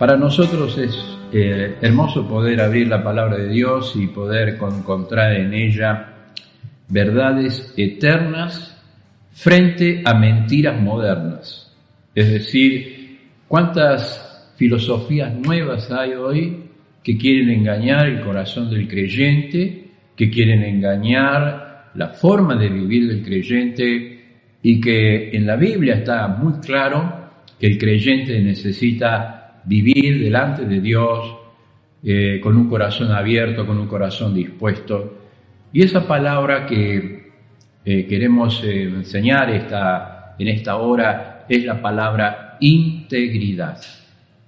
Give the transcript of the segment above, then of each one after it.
Para nosotros es eh, hermoso poder abrir la palabra de Dios y poder encontrar en ella verdades eternas frente a mentiras modernas. Es decir, cuántas filosofías nuevas hay hoy que quieren engañar el corazón del creyente, que quieren engañar la forma de vivir del creyente y que en la Biblia está muy claro que el creyente necesita vivir delante de Dios eh, con un corazón abierto, con un corazón dispuesto. Y esa palabra que eh, queremos eh, enseñar esta, en esta hora es la palabra integridad.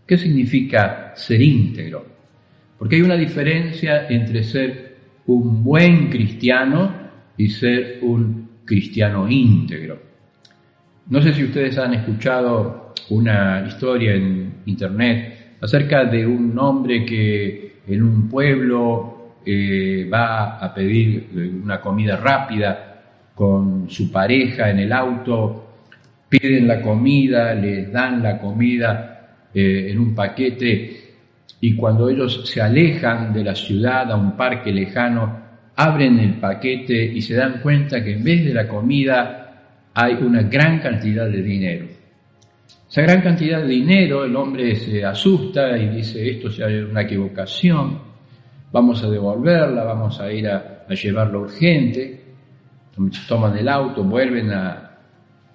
¿Qué significa ser íntegro? Porque hay una diferencia entre ser un buen cristiano y ser un cristiano íntegro. No sé si ustedes han escuchado una historia en internet acerca de un hombre que en un pueblo eh, va a pedir una comida rápida con su pareja en el auto, piden la comida, les dan la comida eh, en un paquete y cuando ellos se alejan de la ciudad a un parque lejano, abren el paquete y se dan cuenta que en vez de la comida hay una gran cantidad de dinero. Esa gran cantidad de dinero, el hombre se asusta y dice, esto sea una equivocación, vamos a devolverla, vamos a ir a, llevarlo urgente. Toman el auto, vuelven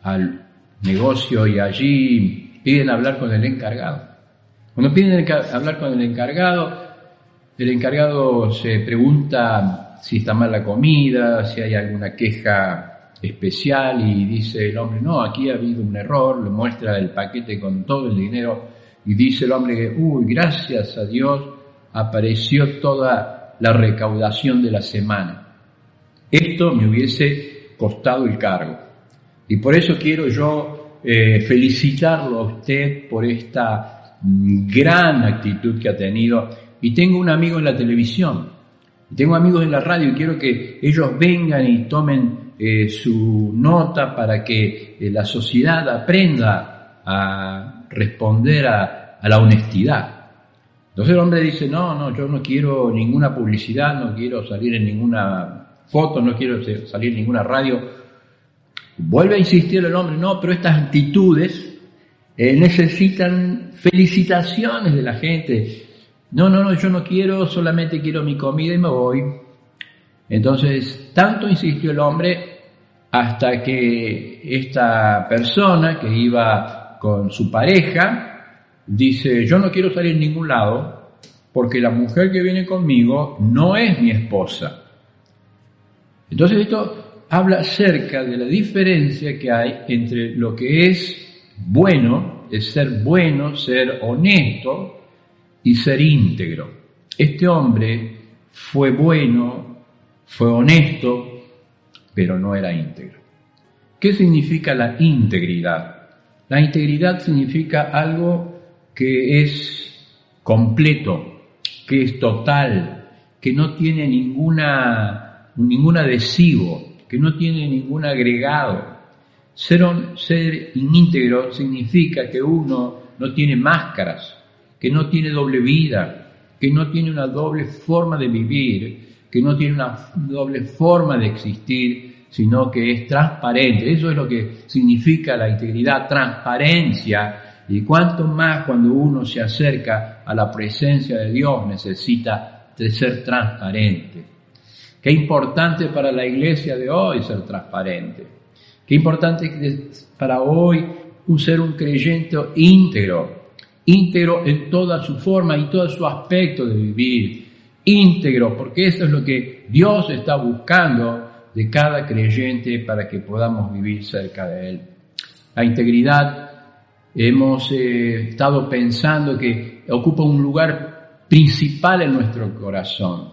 al negocio y allí piden hablar con el encargado. Cuando piden hablar con el encargado, el encargado se pregunta si está mal la comida, si hay alguna queja especial y dice el hombre, no, aquí ha habido un error, le muestra el paquete con todo el dinero y dice el hombre, uy, gracias a Dios apareció toda la recaudación de la semana. Esto me hubiese costado el cargo. Y por eso quiero yo eh, felicitarlo a usted por esta gran actitud que ha tenido. Y tengo un amigo en la televisión, tengo amigos en la radio y quiero que ellos vengan y tomen eh, su nota para que eh, la sociedad aprenda a responder a, la honestidad. Entonces el hombre dice, no, no, yo no quiero ninguna publicidad, no quiero salir en ninguna foto, no quiero salir en ninguna radio. Vuelve a insistir el hombre, no, pero estas actitudes eh, necesitan felicitaciones de la gente. No, no, no, yo no quiero, solamente quiero mi comida y me voy. Entonces, tanto insistió el hombre hasta que esta persona que iba con su pareja dice, yo no quiero salir en ningún lado porque la mujer que viene conmigo no es mi esposa. Entonces esto habla acerca de la diferencia que hay entre lo que es bueno, es ser bueno, ser honesto y ser íntegro. Este hombre fue bueno, fue honesto, pero no era íntegro. ¿Qué significa la integridad? La integridad significa algo que es completo, que es total, que no tiene ninguna, ningún adhesivo, que no tiene ningún agregado. Ser, ser íntegro significa que uno no tiene máscaras, que no tiene doble vida, que no tiene una doble forma de vivir, que no tiene una doble forma de existir, sino que es transparente. Eso es lo que significa la integridad, transparencia. Y cuanto más cuando uno se acerca a la presencia de Dios necesita de ser transparente. Qué importante para la iglesia de hoy ser transparente. Qué importante para hoy un ser un creyente íntegro, íntegro en toda su forma y todo su aspecto de vivir, íntegro, porque eso es lo que Dios está buscando de cada creyente para que podamos vivir cerca de Él. La integridad, hemos eh, estado pensando que ocupa un lugar principal en nuestro corazón,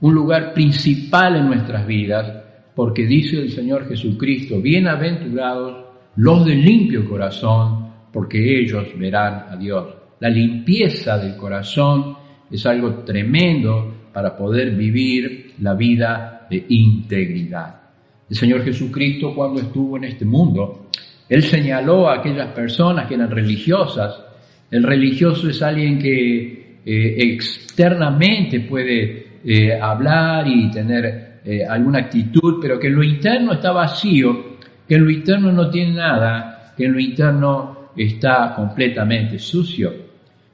un lugar principal en nuestras vidas, porque dice el Señor Jesucristo, bienaventurados los de limpio corazón, porque ellos verán a Dios. La limpieza del corazón es algo tremendo para poder vivir la vida de integridad. El Señor Jesucristo cuando estuvo en este mundo, Él señaló a aquellas personas que eran religiosas. El religioso es alguien que eh, externamente puede eh, hablar y tener eh, alguna actitud, pero que en lo interno está vacío, que en lo interno no tiene nada, que en lo interno está completamente sucio.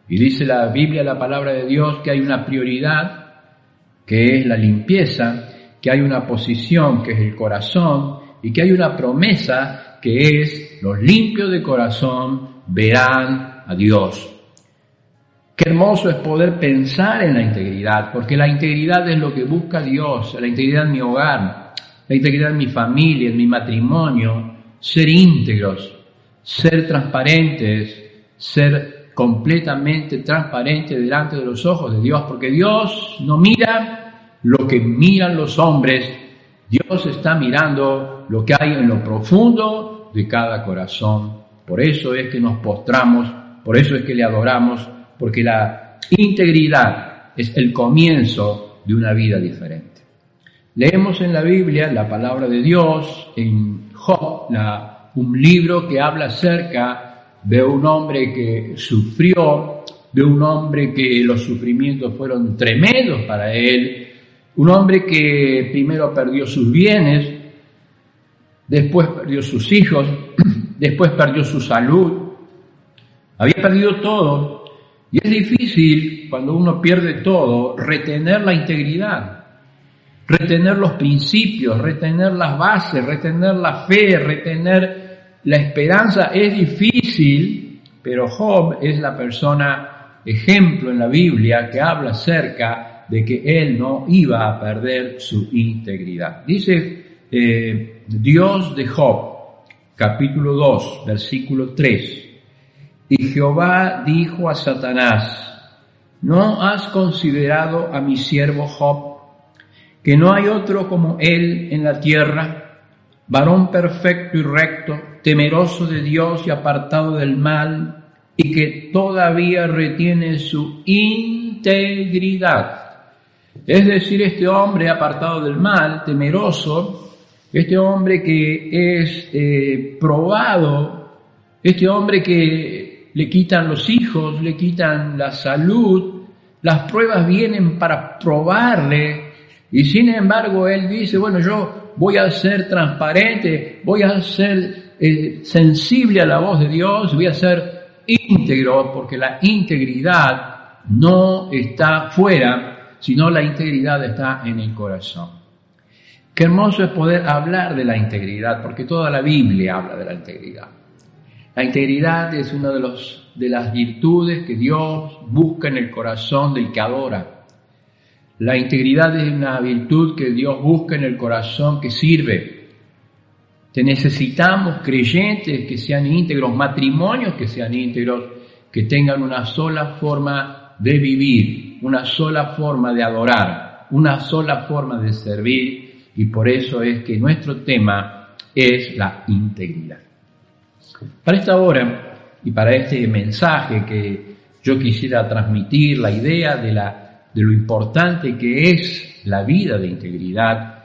Y dice la Biblia, la palabra de Dios, que hay una prioridad, que es la limpieza, que hay una posición, que es el corazón, y que hay una promesa, que es los limpios de corazón verán a Dios. Qué hermoso es poder pensar en la integridad, porque la integridad es lo que busca Dios, la integridad en mi hogar, la integridad en mi familia, en mi matrimonio, ser íntegros, ser transparentes, ser completamente transparentes delante de los ojos de Dios, porque Dios no mira lo que miran los hombres, Dios está mirando lo que hay en lo profundo de cada corazón. Por eso es que nos postramos, por eso es que le adoramos, porque la integridad es el comienzo de una vida diferente. Leemos en la Biblia la palabra de Dios, en Job, un libro que habla acerca de un hombre que sufrió, de un hombre que los sufrimientos fueron tremendos para él, un hombre que primero perdió sus bienes, después perdió sus hijos, después perdió su salud, había perdido todo y es difícil, cuando uno pierde todo, retener la integridad, retener los principios, retener las bases, retener la fe, retener la esperanza. Es difícil, pero Job es la persona ejemplo en la Biblia que habla acerca de que él no iba a perder su integridad. Dice eh, Dios de Job, capítulo 2, versículo 3. Y Jehová dijo a Satanás, ¿no has considerado a mi siervo Job, que no hay otro como él en la tierra, varón perfecto y recto, temeroso de Dios y apartado del mal, y que todavía retiene su integridad? Es decir, este hombre apartado del mal, temeroso, este hombre que es eh, probado, este hombre que le quitan los hijos, le quitan la salud, las pruebas vienen para probarle y sin embargo él dice, bueno, yo voy a ser transparente, voy a ser eh, sensible a la voz de Dios, voy a ser íntegro, porque la integridad no está fuera, sino la integridad está en el corazón. Qué hermoso es poder hablar de la integridad, porque toda la Biblia habla de la integridad. La integridad es una de, las virtudes que Dios busca en el corazón del que adora. La integridad es una virtud que Dios busca en el corazón que sirve. Te necesitamos creyentes que sean íntegros, matrimonios que sean íntegros, que tengan una sola forma de vivir, una sola forma de adorar, una sola forma de servir y por eso es que nuestro tema es la integridad. Para esta hora y para este mensaje que yo quisiera transmitir, la idea de, la, de lo importante que es la vida de integridad,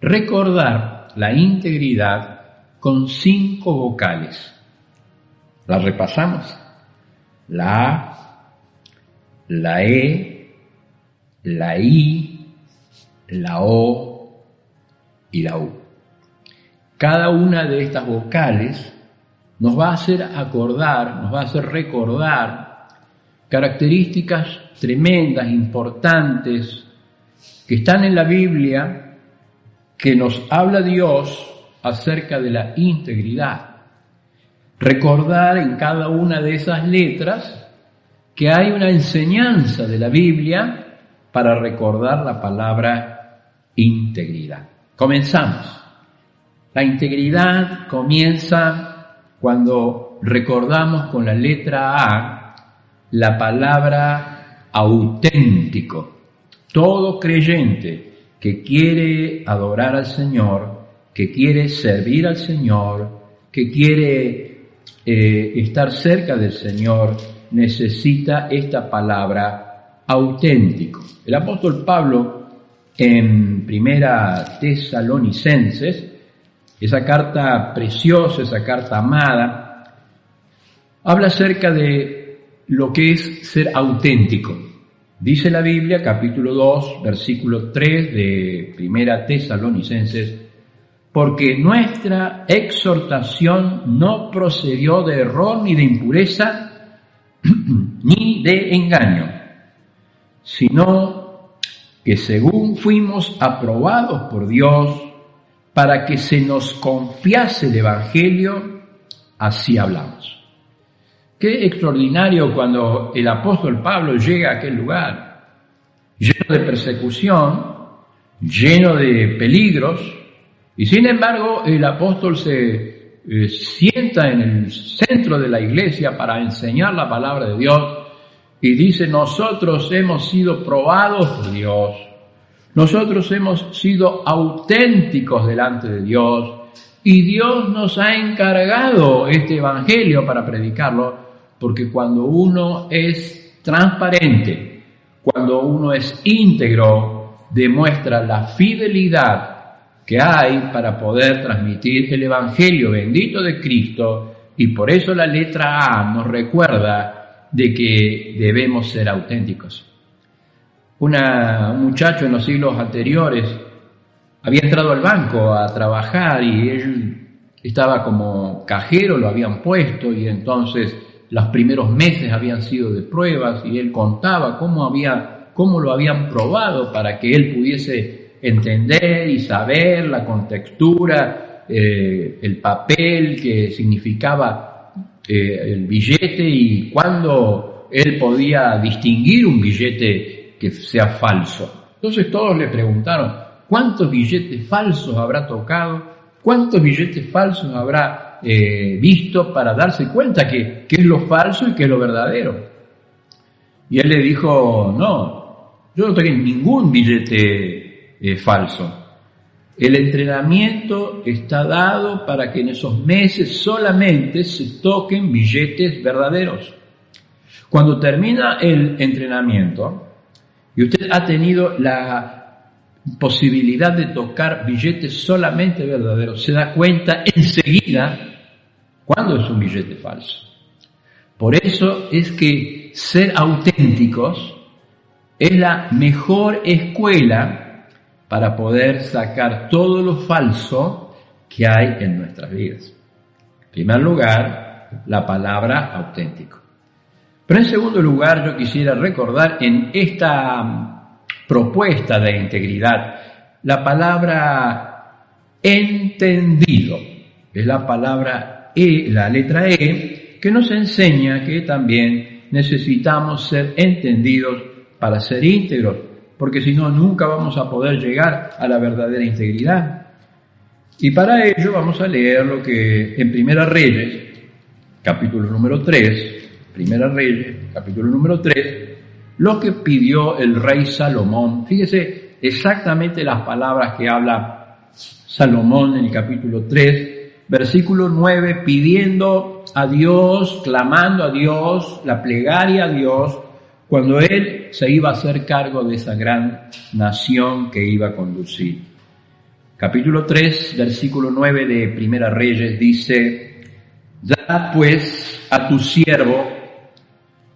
recordar la integridad con cinco vocales. ¿La repasamos? La A, la E, la I, la O y la U. Cada una de estas vocales nos va a hacer acordar, nos va a hacer recordar características tremendas, importantes, que están en la Biblia que nos habla Dios acerca de la integridad. Recordar en cada una de esas letras que hay una enseñanza de la Biblia para recordar la palabra integridad. Comenzamos. La integridad comienza cuando recordamos con la letra A la palabra auténtico. Todo creyente que quiere adorar al Señor, que quiere servir al Señor, que quiere eh, estar cerca del Señor, necesita esta palabra auténtico. El apóstol Pablo en primera Tesalonicenses, esa carta preciosa, esa carta amada, habla acerca de lo que es ser auténtico. Dice la Biblia, capítulo 2, versículo 3 de Primera Tesalonicenses, porque nuestra exhortación no procedió de error ni de impureza ni de engaño, sino que según fuimos aprobados por Dios para que se nos confiase el Evangelio, así hablamos. Qué extraordinario cuando el apóstol Pablo llega a aquel lugar, lleno de persecución, lleno de peligros, y sin embargo el apóstol se eh, sienta en el centro de la iglesia para enseñar la palabra de Dios y dice, nosotros hemos sido probados por Dios, nosotros hemos sido auténticos delante de Dios, y Dios nos ha encargado este Evangelio para predicarlo porque cuando uno es transparente, cuando uno es íntegro, demuestra la fidelidad que hay para poder transmitir el Evangelio bendito de Cristo y por eso la letra A nos recuerda de que debemos ser auténticos. un muchacho en los siglos anteriores había entrado al banco a trabajar y él estaba como cajero, lo habían puesto y entonces los primeros meses habían sido de pruebas y él contaba cómo, había, cómo lo habían probado para que él pudiese entender y saber la contextura, eh, el papel que significaba eh, el billete y cuándo él podía distinguir un billete que sea falso. Entonces todos le preguntaron, ¿cuántos billetes falsos habrá tocado? ¿Cuántos billetes falsos habrá eh, visto para darse cuenta que, es lo falso y que es lo verdadero. Y él le dijo, no, yo no tengo ningún billete eh, falso. El entrenamiento está dado para que en esos meses solamente se toquen billetes verdaderos. Cuando termina el entrenamiento y usted ha tenido la posibilidad de tocar billetes solamente verdaderos, se da cuenta enseguida ¿Cuándo es un billete falso? Por eso es que ser auténticos es la mejor escuela para poder sacar todo lo falso que hay en nuestras vidas. En primer lugar, la palabra auténtico. Pero en segundo lugar, yo quisiera recordar en esta propuesta de integridad la palabra entendido. Es la palabra e, la letra E, que nos enseña que también necesitamos ser entendidos para ser íntegros, porque si no, nunca vamos a poder llegar a la verdadera integridad. Y para ello vamos a leer lo que en Primera Reyes, capítulo número 3, Primera Reyes, capítulo número 3, lo que pidió el rey Salomón. Fíjese exactamente las palabras que habla Salomón en el capítulo 3, versículo 9, pidiendo a Dios, clamando a Dios, la plegaria a Dios, cuando Él se iba a hacer cargo de esa gran nación que iba a conducir. Capítulo 3, versículo 9 de Primera Reyes dice, da pues a tu siervo,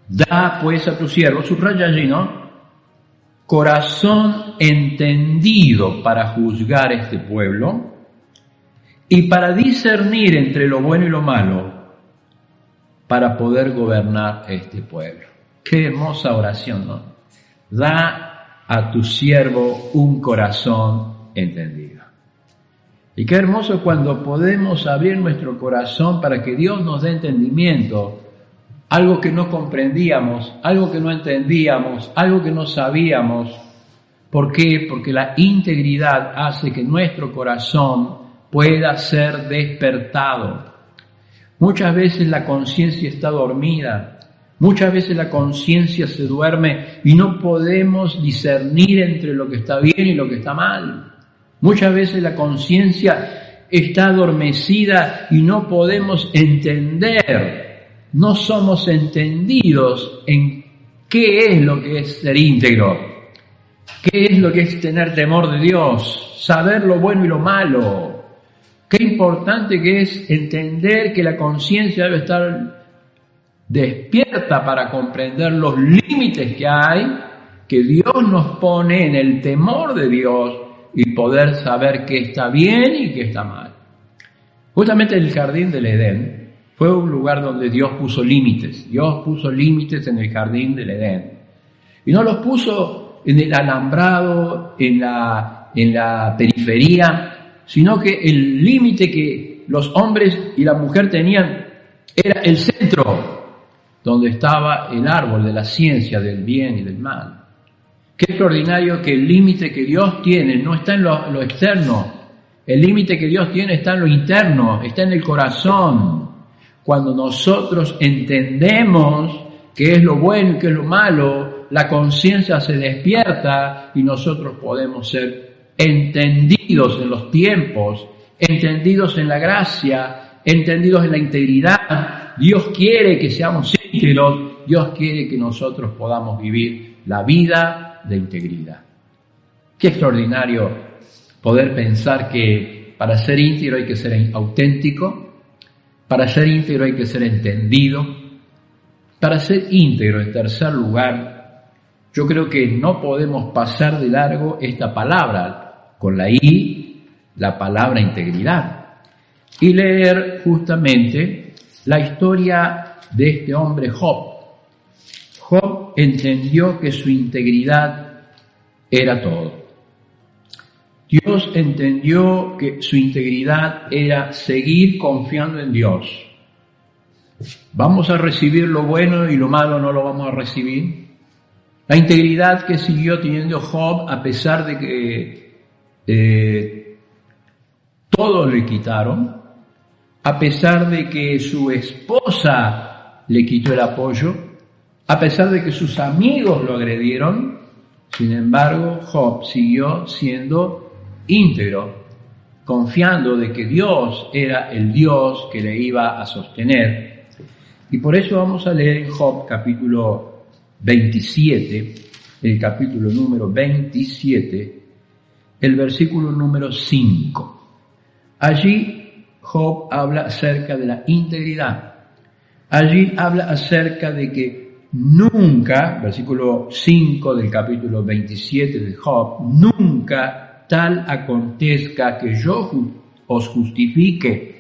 da pues a tu siervo, subraya allí, ¿no? Corazón entendido para juzgar este pueblo, y para discernir entre lo bueno y lo malo, para poder gobernar este pueblo. Qué hermosa oración, ¿no? Da a tu siervo un corazón entendido. Y qué hermoso cuando podemos abrir nuestro corazón para que Dios nos dé entendimiento, algo que no comprendíamos, algo que no entendíamos, algo que no sabíamos. ¿Por qué? Porque la integridad hace que nuestro corazón pueda ser despertado. Muchas veces la conciencia está dormida, muchas veces la conciencia se duerme y no podemos discernir entre lo que está bien y lo que está mal. Muchas veces la conciencia está adormecida y no podemos entender, no somos entendidos en qué es lo que es ser íntegro, qué es lo que es tener temor de Dios, saber lo bueno y lo malo. Qué importante que es entender que la conciencia debe estar despierta para comprender los límites que hay, que Dios nos pone en el temor de Dios y poder saber qué está bien y qué está mal. Justamente el jardín del Edén fue un lugar donde Dios puso límites. Dios puso límites en el jardín del Edén. Y no los puso en el alambrado, en la, en la periferia, sino que el límite que los hombres y la mujer tenían era el centro, donde estaba el árbol de la ciencia del bien y del mal. Qué extraordinario que el límite que Dios tiene no está en lo, externo, el límite que Dios tiene está en lo interno, está en el corazón. Cuando nosotros entendemos qué es lo bueno y qué es lo malo, la conciencia se despierta y nosotros podemos ser entendidos en los tiempos, entendidos en la gracia, entendidos en la integridad. Dios quiere que seamos íntegros, Dios quiere que nosotros podamos vivir la vida de integridad. Qué extraordinario poder pensar que para ser íntegro hay que ser auténtico, para ser íntegro hay que ser entendido, para ser íntegro en tercer lugar, yo creo que no podemos pasar de largo esta palabra con la I, la palabra integridad, y leer justamente la historia de este hombre Job, Job entendió que su integridad era todo. Dios entendió que su integridad era seguir confiando en Dios. ¿Vamos a recibir lo bueno y lo malo no lo vamos a recibir? La integridad que siguió teniendo Job a pesar de que eh, todo le quitaron, a pesar de que su esposa le quitó el apoyo, a pesar de que sus amigos lo agredieron, sin embargo, Job siguió siendo íntegro, confiando de que Dios era el Dios que le iba a sostener. Y por eso vamos a leer en Job capítulo 27, el capítulo número 27, el versículo número 5. Allí Job habla acerca de la integridad. Allí habla acerca de que nunca, versículo 5 del capítulo 27 de Job, nunca tal acontezca que yo os justifique.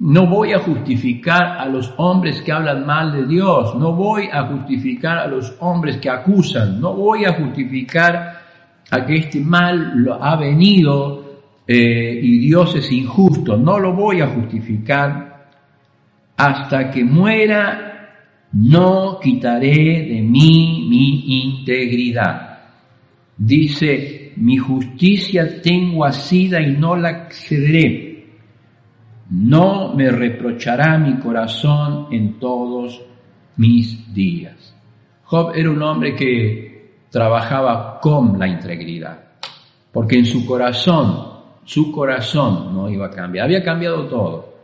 No voy a justificar a los hombres que hablan mal de Dios, no voy a justificar a los hombres que acusan, no voy a justificar a que este mal lo ha venido eh, y Dios es injusto, no lo voy a justificar hasta que muera no quitaré de mí mi integridad. Dice, mi justicia tengo asida y no la cederé. No me reprochará mi corazón en todos mis días. Job era un hombre que trabajaba con la integridad, porque en su corazón, su corazón no iba a cambiar, había cambiado todo.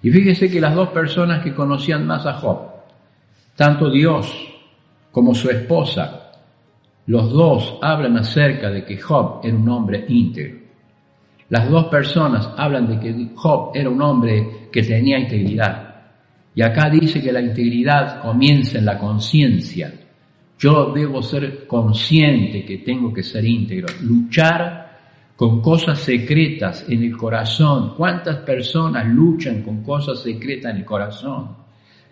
Y fíjese que las dos personas que conocían más a Job, tanto Dios como su esposa, los dos hablan acerca de que Job era un hombre íntegro. Las dos personas hablan de que Job era un hombre que tenía integridad. Y acá dice que la integridad comienza en la conciencia. Yo debo ser consciente que tengo que ser íntegro, luchar con cosas secretas en el corazón. ¿Cuántas personas luchan con cosas secretas en el corazón?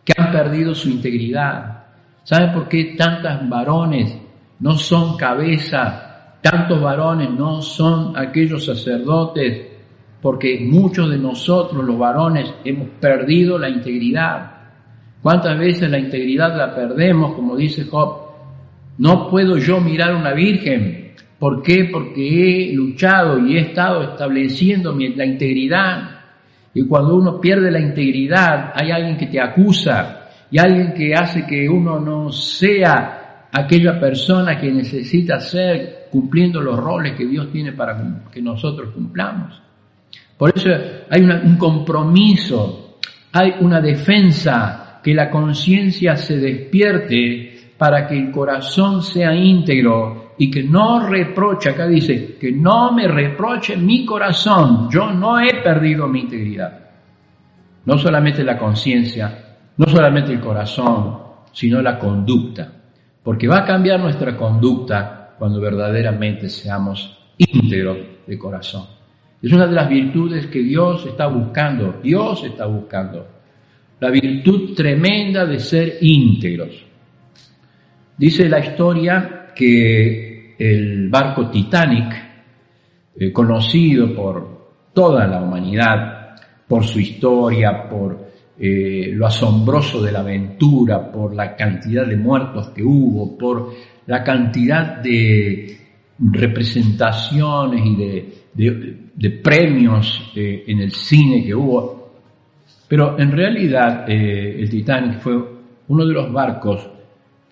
que han perdido su integridad. ¿Sabe por qué tantos varones no son cabeza? Tantos varones no son aquellos sacerdotes porque muchos de nosotros, los varones, hemos perdido la integridad. ¿Cuántas veces la integridad la perdemos, como dice Job? No puedo yo mirar a una virgen. ¿Por qué? Porque he luchado y he estado estableciendo la integridad. Y cuando uno pierde la integridad, hay alguien que te acusa y alguien que hace que uno no sea aquella persona que necesita ser cumpliendo los roles que Dios tiene para que nosotros cumplamos. Por eso hay un compromiso, hay una defensa, que la conciencia se despierte para que el corazón sea íntegro y que no reproche, acá dice, que no me reproche mi corazón, yo no he perdido mi integridad. No solamente la conciencia, no solamente el corazón, sino la conducta, porque va a cambiar nuestra conducta cuando verdaderamente seamos íntegros de corazón. Es una de las virtudes que Dios está buscando, Dios está buscando, la virtud tremenda de ser íntegros. Dice la historia que el barco Titanic, eh, conocido por toda la humanidad, por su historia, por eh, lo asombroso de la aventura, por la cantidad de muertos que hubo, por la cantidad de representaciones y de, premios eh, en el cine que hubo. Pero en realidad el Titanic fue uno de los barcos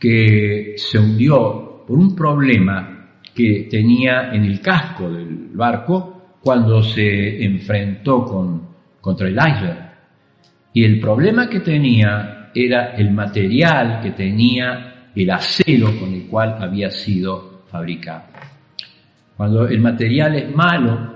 que se hundió por un problema que tenía en el casco del barco cuando se enfrentó con, contra el iceberg. Y el problema que tenía era el material que tenía el acero con el cual había sido fabricado. Cuando el material es malo,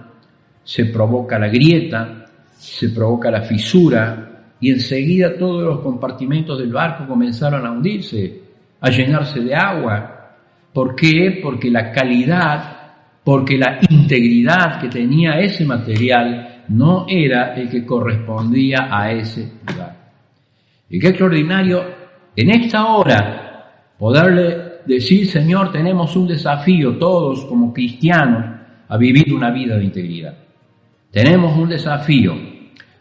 se provoca la grieta, se provoca la fisura y enseguida todos los compartimentos del barco comenzaron a hundirse, a llenarse de agua. ¿Por qué? Porque la calidad, porque la integridad que tenía ese material no era el que correspondía a ese lugar. Y qué extraordinario en esta hora poderle decir, Señor, tenemos un desafío todos como cristianos a vivir una vida de integridad. Tenemos un desafío.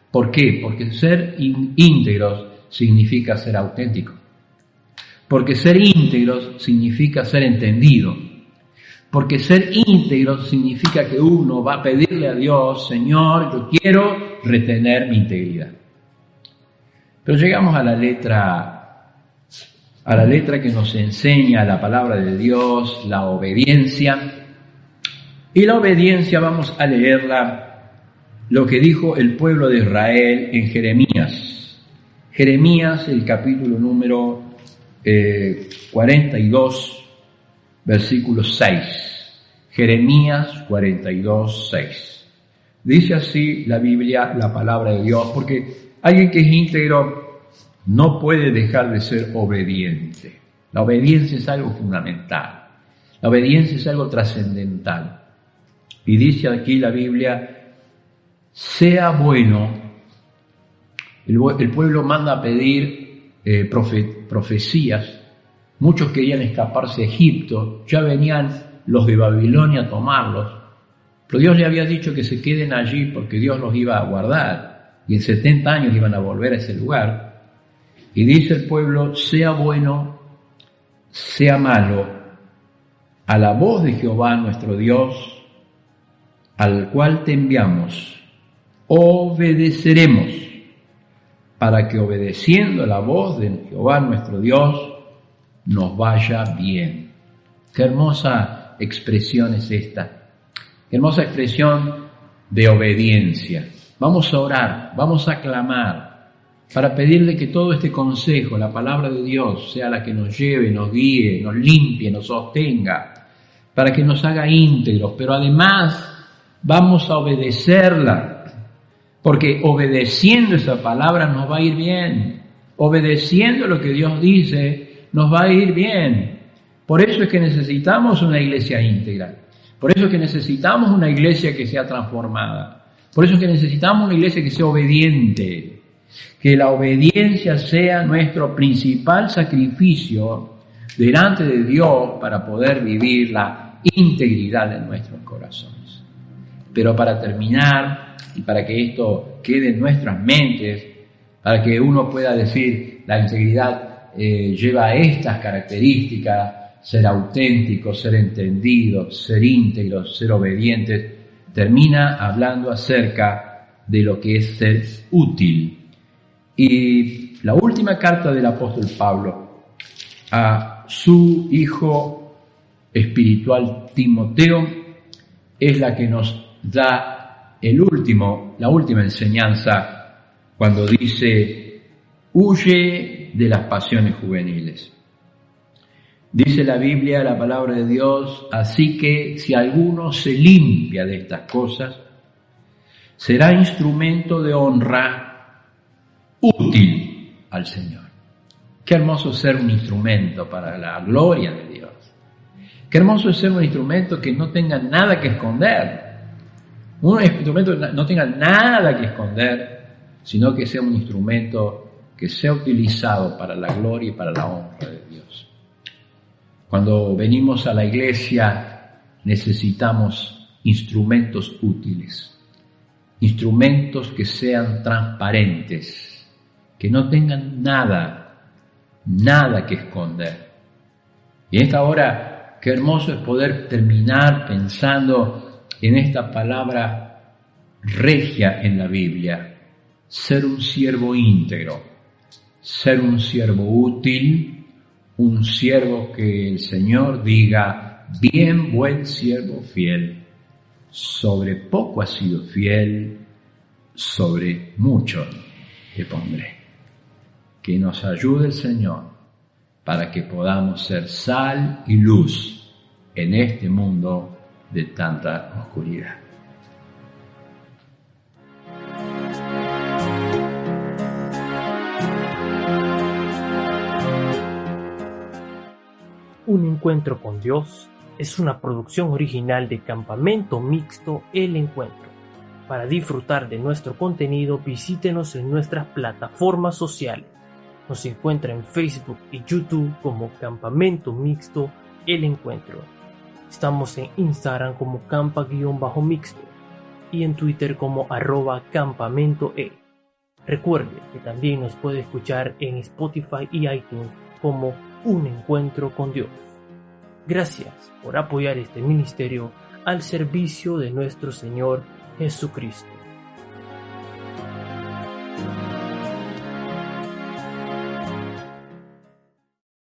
¿Por qué? Porque ser íntegros significa ser auténtico. Porque ser íntegros significa ser entendido porque ser íntegro significa que uno va a pedirle a Dios, Señor, yo quiero retener mi integridad. Pero llegamos a la letra, a la letra que nos enseña la palabra de Dios, la obediencia. Y la obediencia vamos a leerla, lo que dijo el pueblo de Israel en Jeremías. Jeremías, el capítulo número 42, eh, versículo 6. Jeremías 42, 6. Dice así la Biblia, la palabra de Dios, porque alguien que es íntegro no puede dejar de ser obediente. La obediencia es algo fundamental. La obediencia es algo trascendental. Y dice aquí la Biblia, sea bueno. El, pueblo manda a pedir eh, profecías. Muchos querían escaparse a Egipto, ya venían los de Babilonia a tomarlos, pero Dios le había dicho que se queden allí porque Dios los iba a guardar y en 70 años iban a volver a ese lugar. Y dice el pueblo, sea bueno, sea malo, a la voz de Jehová nuestro Dios, al cual te enviamos, obedeceremos, para que obedeciendo la voz de Jehová nuestro Dios, nos vaya bien. Qué hermosa expresión es esta. Qué hermosa expresión de obediencia. Vamos a orar, vamos a clamar para pedirle que todo este consejo, la palabra de Dios, sea la que nos lleve, nos guíe, nos limpie, nos sostenga, para que nos haga íntegros, pero además vamos a obedecerla, porque obedeciendo esa palabra nos va a ir bien, obedeciendo lo que Dios dice, nos va a ir bien. Por eso es que necesitamos una iglesia íntegra. Por eso es que necesitamos una iglesia que sea transformada. Por eso es que necesitamos una iglesia que sea obediente. Que la obediencia sea nuestro principal sacrificio delante de Dios para poder vivir la integridad de corazones. Pero para terminar, y para que esto quede en nuestras mentes, para que uno pueda decir, la integridad eh, lleva estas características, ser auténtico, ser entendido, ser íntegro, ser obediente, termina hablando acerca de lo que es ser útil. Y la última carta del apóstol Pablo a su hijo espiritual Timoteo es la que nos da el último, la última enseñanza cuando dice, huye de las pasiones juveniles. Dice la Biblia, la palabra de Dios, así que si alguno se limpia de estas cosas, será instrumento de honra útil al Señor. Qué hermoso ser un instrumento para la gloria de Dios. Qué hermoso ser un instrumento que no tenga nada que esconder. Un instrumento que no tenga nada que esconder, sino que sea un instrumento que sea utilizado para la gloria y para la honra de Dios. Cuando venimos a la iglesia necesitamos instrumentos útiles, instrumentos que sean transparentes, que no tengan nada, nada que esconder. Y en esta hora, qué hermoso es poder terminar pensando en esta palabra regia en la Biblia, ser un siervo íntegro, ser un siervo útil, un siervo que el Señor diga, bien buen siervo fiel, sobre poco has sido fiel, sobre mucho te pondré. Que nos ayude el Señor para que podamos ser sal y luz en este mundo de tanta oscuridad. Un encuentro con Dios es una producción original de Campamento Mixto El Encuentro. Para disfrutar de nuestro contenido visítenos en nuestras plataformas sociales. Nos encuentra en Facebook y YouTube como Campamento Mixto El Encuentro. Estamos en Instagram como campa-mixto y en Twitter como arroba campamento E. Recuerde que también nos puede escuchar en Spotify y iTunes como un encuentro con Dios. Gracias por apoyar este ministerio al servicio de nuestro Señor Jesucristo.